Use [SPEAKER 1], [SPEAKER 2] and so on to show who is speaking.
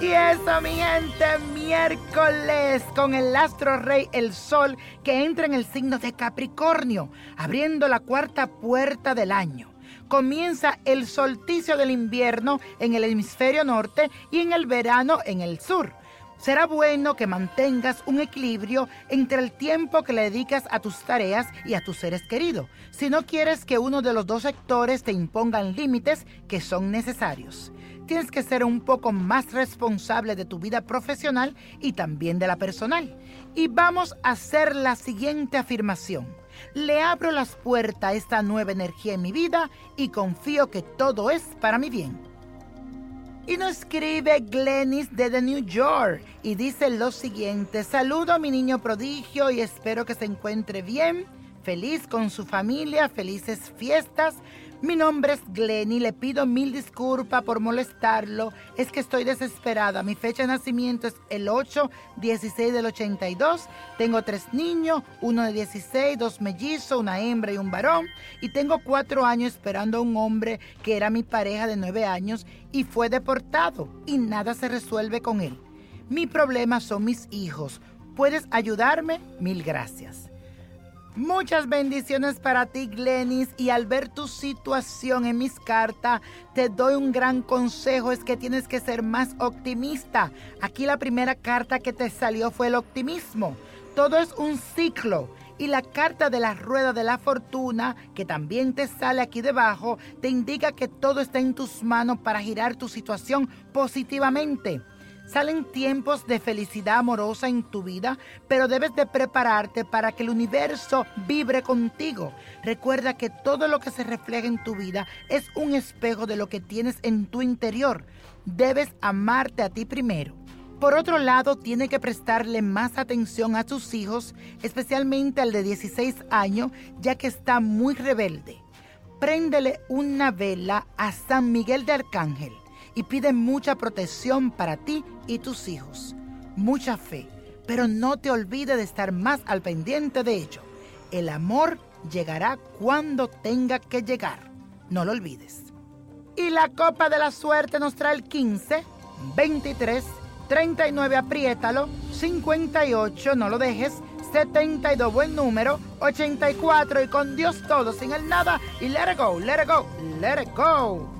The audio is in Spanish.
[SPEAKER 1] Y eso, mi gente, miércoles con el astro rey, el sol, que entra en el signo de Capricornio, abriendo la cuarta puerta del año. Comienza el solsticio del invierno en el hemisferio norte y en el verano en el sur. Será bueno que mantengas un equilibrio entre el tiempo que le dedicas a tus tareas y a tus seres queridos, si no quieres que uno de los dos sectores te impongan límites que son necesarios. Tienes que ser un poco más responsable de tu vida profesional y también de la personal. Y vamos a hacer la siguiente afirmación. Le abro las puertas a esta nueva energía en mi vida y confío que todo es para mi bien. Y nos escribe Glenis de New York y dice lo siguiente, saludo a mi niño prodigio y espero que se encuentre bien, feliz con su familia, felices fiestas. Mi nombre es Glenny, le pido mil disculpas por molestarlo. Es que estoy desesperada. Mi fecha de nacimiento es el 8-16 del 82. Tengo tres niños, uno de 16, dos mellizos, una hembra y un varón. Y tengo cuatro años esperando a un hombre que era mi pareja de nueve años y fue deportado y nada se resuelve con él. Mi problema son mis hijos. ¿Puedes ayudarme? Mil gracias. Muchas bendiciones para ti, Glenis. Y al ver tu situación en mis cartas, te doy un gran consejo, es que tienes que ser más optimista. Aquí la primera carta que te salió fue el optimismo. Todo es un ciclo. Y la carta de la rueda de la fortuna, que también te sale aquí debajo, te indica que todo está en tus manos para girar tu situación positivamente. Salen tiempos de felicidad amorosa en tu vida, pero debes de prepararte para que el universo vibre contigo. Recuerda que todo lo que se refleja en tu vida es un espejo de lo que tienes en tu interior. Debes amarte a ti primero. Por otro lado, tiene que prestarle más atención a tus hijos, especialmente al de 16 años, ya que está muy rebelde. Préndele una vela a San Miguel de Arcángel y pide mucha protección para ti y tus hijos. Mucha fe, pero no te olvides de estar más al pendiente de ello. El amor llegará cuando tenga que llegar. No lo olvides. Y la copa de la suerte nos trae el 15, 23, 39, apriétalo, 58, no lo dejes, 72, buen número, 84 y con Dios todo, sin el nada y let it go, let it go, let it go.